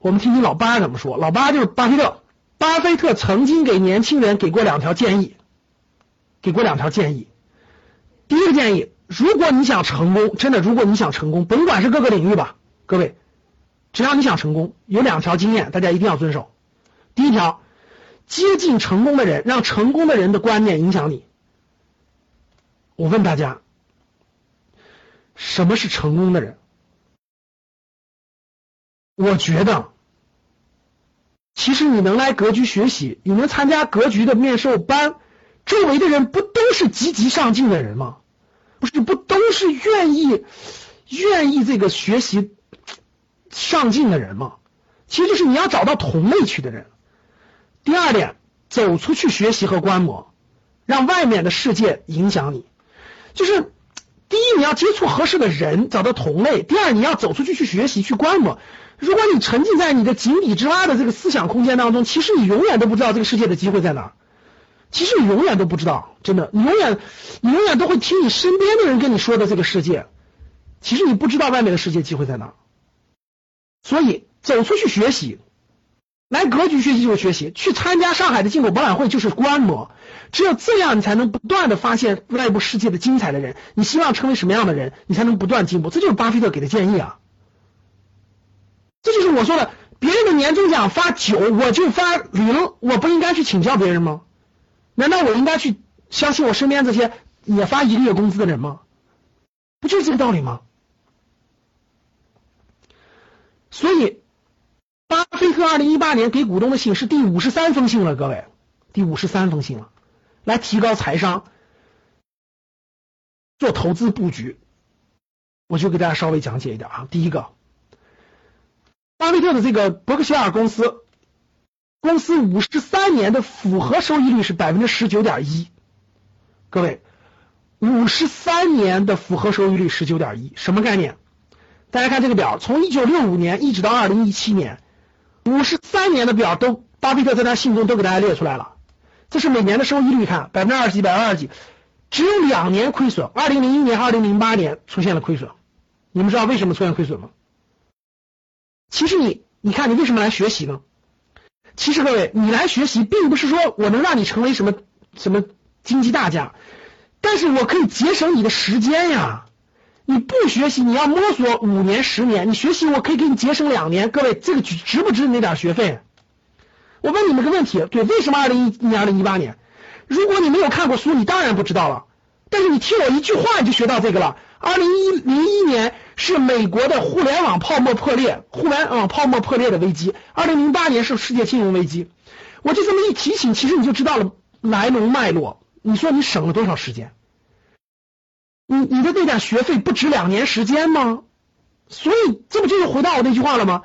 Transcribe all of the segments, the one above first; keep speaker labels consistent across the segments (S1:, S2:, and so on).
S1: 我们听听老八怎么说。老八就是巴菲特，巴菲特曾经给年轻人给过两条建议，给过两条建议。第一个建议，如果你想成功，真的，如果你想成功，甭管是各个领域吧，各位，只要你想成功，有两条经验，大家一定要遵守。第一条，接近成功的人，让成功的人的观念影响你。我问大家，什么是成功的人？我觉得，其实你能来格局学习，你能参加格局的面授班，周围的人不都是积极上进的人吗？不是，不都是愿意愿意这个学习上进的人吗？其实就是你要找到同类去的人。第二点，走出去学习和观摩，让外面的世界影响你。就是，你要接触合适的人，找到同类；第二，你要走出去去学习去观摩。如果你沉浸在你的井底之蛙的这个思想空间当中，其实你永远都不知道这个世界的机会在哪。其实你永远都不知道，真的，你永远，你永远都会听你身边的人跟你说的这个世界。其实你不知道外面的世界机会在哪。所以走出去学习，来格局学习就是学习，去参加上海的进口博览会就是观摩。只有这样，你才能不断的发现外部世界的精彩的人。你希望成为什么样的人，你才能不断进步。这就是巴菲特给的建议啊。这就是我说的，别人的年终奖发九，我就发零，我不应该去请教别人吗？难道我应该去相信我身边这些也发一个月工资的人吗？不就是这个道理吗？所以，巴菲特二零一八年给股东的信是第五十三封信了，各位，第五十三封信了，来提高财商，做投资布局，我就给大家稍微讲解一点啊，第一个。巴菲特的这个伯克希尔公司，公司五十三年的复合收益率是百分之十九点一。各位，五十三年的复合收益率十九点一，什么概念？大家看这个表，从一九六五年一直到二零一七年，五十三年的表都巴菲特在他信中都给大家列出来了。这是每年的收益率，看百分之二十几，百分之二十几，只有两年亏损，二零零一年、二零零八年出现了亏损。你们知道为什么出现亏损吗？其实你，你看你为什么来学习呢？其实各位，你来学习并不是说我能让你成为什么什么经济大家，但是我可以节省你的时间呀。你不学习，你要摸索五年、十年，你学习我可以给你节省两年。各位，这个值不值那点学费？我问你们个问题，对，为什么二零一一年、二零一八年？如果你没有看过书，你当然不知道了。但是你听我一句话，你就学到这个了。二零一零一年是美国的互联网泡沫破裂，互联网泡沫破裂的危机。二零零八年是世界金融危机。我就这么一提醒，其实你就知道了来龙脉络。你说你省了多少时间？你你的那点学费不值两年时间吗？所以这不就是回到我那句话了吗？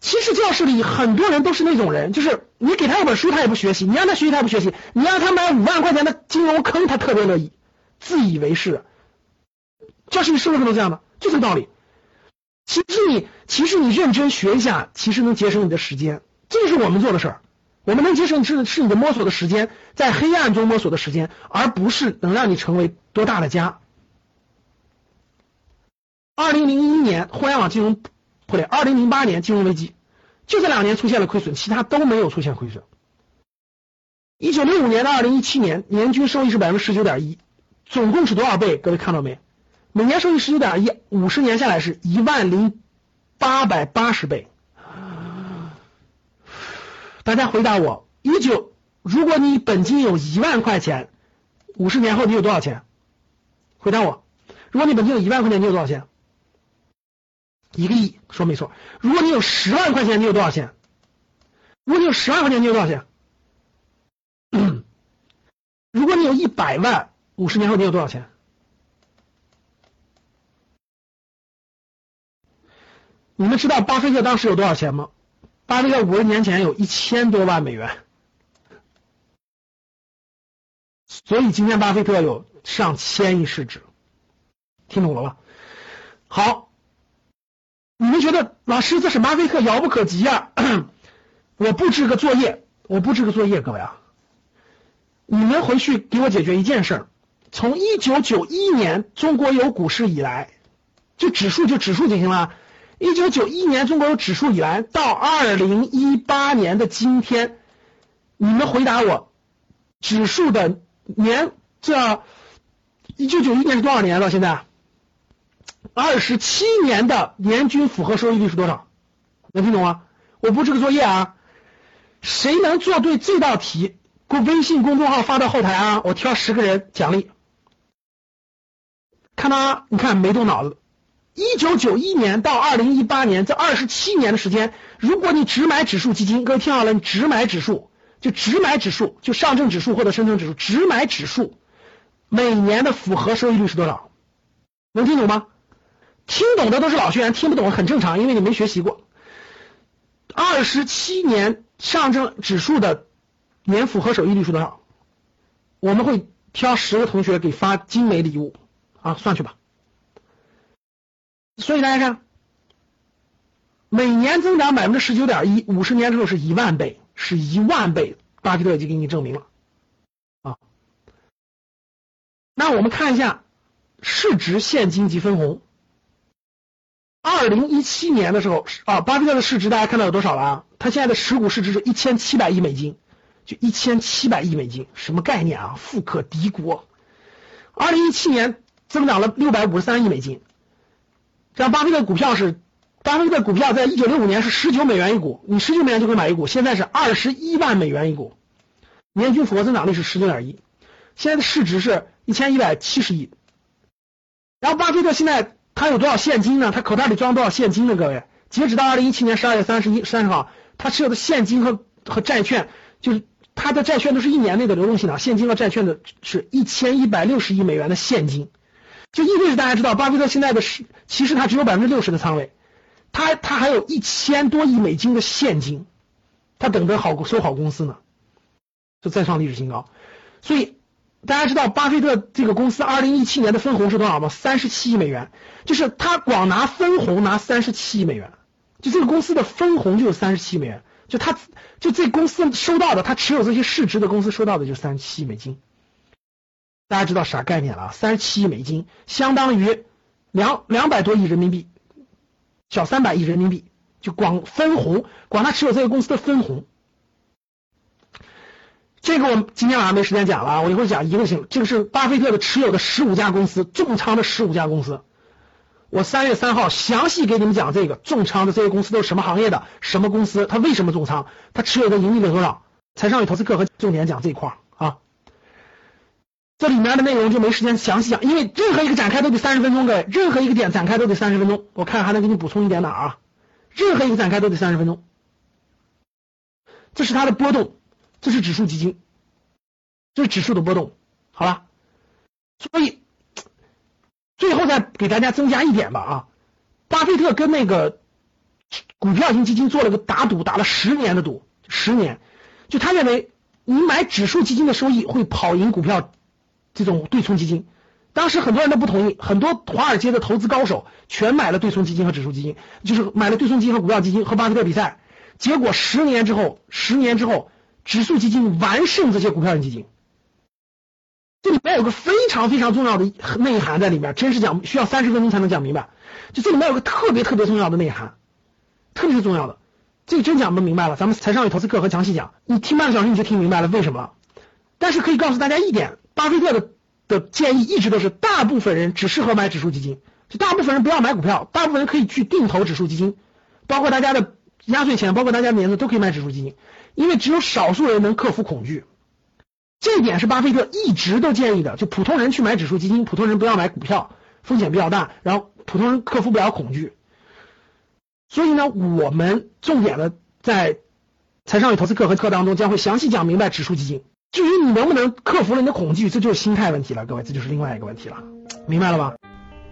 S1: 其实教室里很多人都是那种人，就是你给他一本书他也不学习，你让他学习他也不学习，你让他买五万块钱的金融坑他特别乐意，自以为是。教室里是不是都这样的？就这个道理。其实你，其实你认真学一下，其实能节省你的时间。这是我们做的事儿。我们能节省是是你的摸索的时间，在黑暗中摸索的时间，而不是能让你成为多大的家。二零零一年互联网金融破裂，二零零八年金融危机，就这两年出现了亏损，其他都没有出现亏损。一九六五年到二零一七年，年均收益是百分之十九点一，总共是多少倍？各位看到没？每年收益十九点一，五十年下来是一万零八百八十倍。大家回答我：一九，如果你本金有一万块钱，五十年后你有多少钱？回答我：如果你本金有一万块钱，你有多少钱？一个亿，说没错。如果你有十万块钱，你有多少钱？如果你有十万块钱，你有多少钱？如果你有一百万，五十年后你有多少钱？你们知道巴菲特当时有多少钱吗？巴菲特五十年前有一千多万美元，所以今天巴菲特有上千亿市值，听懂了吧？好，你们觉得老师这是巴菲特遥不可及啊？我布置个作业，我布置个作业，各位啊，你们回去给我解决一件事：从一九九一年中国有股市以来，就指数就指数就行了。一九九一年中国有指数以来，到二零一八年的今天，你们回答我，指数的年这一九九一年是多少年了？现在二十七年的年均复合收益率是多少？能听懂吗？我布置个作业啊，谁能做对这道题，给微信公众号发到后台啊，我挑十个人奖励。看到吗？你看没动脑子。一九九一年到二零一八年这二十七年的时间，如果你只买指数基金，各位听好了，你只买指数，就只买指数，就上证指数或者深成指数，只买指数，每年的复合收益率是多少？能听懂吗？听懂的都是老学员，听不懂很正常，因为你没学习过。二十七年上证指数的年复合收益率是多少？我们会挑十个同学给发精美礼物啊，算去吧。所以大家看，每年增长百分之十九点一，五十年之后是一万倍，是一万倍，巴菲特已经给你证明了啊。那我们看一下市值、现金及分红。二零一七年的时候啊，巴菲特的市值大家看到有多少了啊？他现在的持股市值是一千七百亿美金，就一千七百亿美金，什么概念啊？富可敌国。二零一七年增长了六百五十三亿美金。像巴菲特股票是，巴菲特股票在一九六五年是十九美元一股，你十九美元就可以买一股，现在是二十一万美元一股，年均复合增长率是十九点一，现在的市值是一千一百七十亿。然后巴菲特现在他有多少现金呢？他口袋里装多少现金呢？各位，截止到二零一七年十二月三十一三十号，他持有的现金和和债券，就是他的债券都是一年内的流动性的，现金和债券的是一千一百六十亿美元的现金。就意味着大家知道，巴菲特现在的是，其实他只有百分之六十的仓位，他他还有一千多亿美金的现金，他等着好收好公司呢，就再创历史新高。所以大家知道，巴菲特这个公司二零一七年的分红是多少吗？三十七亿美元，就是他光拿分红拿三十七亿美元，就这个公司的分红就有三十七亿美元，就他就这公司收到的，他持有这些市值的公司收到的就三十七亿美金。大家知道啥概念了？三十七亿美金相当于两两百多亿人民币，小三百亿人民币，就光分红，光他持有这个公司的分红。这个我今天晚上没时间讲了，我一会儿讲一个行。这个是巴菲特的持有的十五家公司，重仓的十五家公司。我三月三号详细给你们讲这个重仓的这些公司都是什么行业的，什么公司，他为什么重仓，他持有的盈利了多少？财商与投资课和重点讲这一块啊。这里面的内容就没时间详细讲，因为任何一个展开都得三十分钟，各位，任何一个点展开都得三十分钟。我看还能给你补充一点哪啊？任何一个展开都得三十分钟。这是它的波动，这是指数基金，这是指数的波动，好了。所以最后再给大家增加一点吧啊，巴菲特跟那个股票型基金做了个打赌，打了十年的赌，十年，就他认为你买指数基金的收益会跑赢股票。这种对冲基金，当时很多人都不同意，很多华尔街的投资高手全买了对冲基金和指数基金，就是买了对冲基金和股票基金和巴菲特比赛，结果十年之后，十年之后，指数基金完胜这些股票型基金。这里面有个非常非常重要的内涵在里面，真是讲需要三十分钟才能讲明白。就这里面有个特别特别重要的内涵，特别是重要的，这个真讲不明白了，咱们财商与投资课和详细讲，你听半个小时你就听明白了为什么。但是可以告诉大家一点。巴菲特的的建议一直都是，大部分人只适合买指数基金，就大部分人不要买股票，大部分人可以去定投指数基金，包括大家的压岁钱，包括大家的名字都可以买指数基金，因为只有少数人能克服恐惧，这一点是巴菲特一直都建议的，就普通人去买指数基金，普通人不要买股票，风险比较大，然后普通人克服不了恐惧，所以呢，我们重点的在财商与投资课和课当中将会详细讲明白指数基金。至于你能不能克服了你的恐惧，这就是心态问题了，各位，这就是另外一个问题了，明白了吧？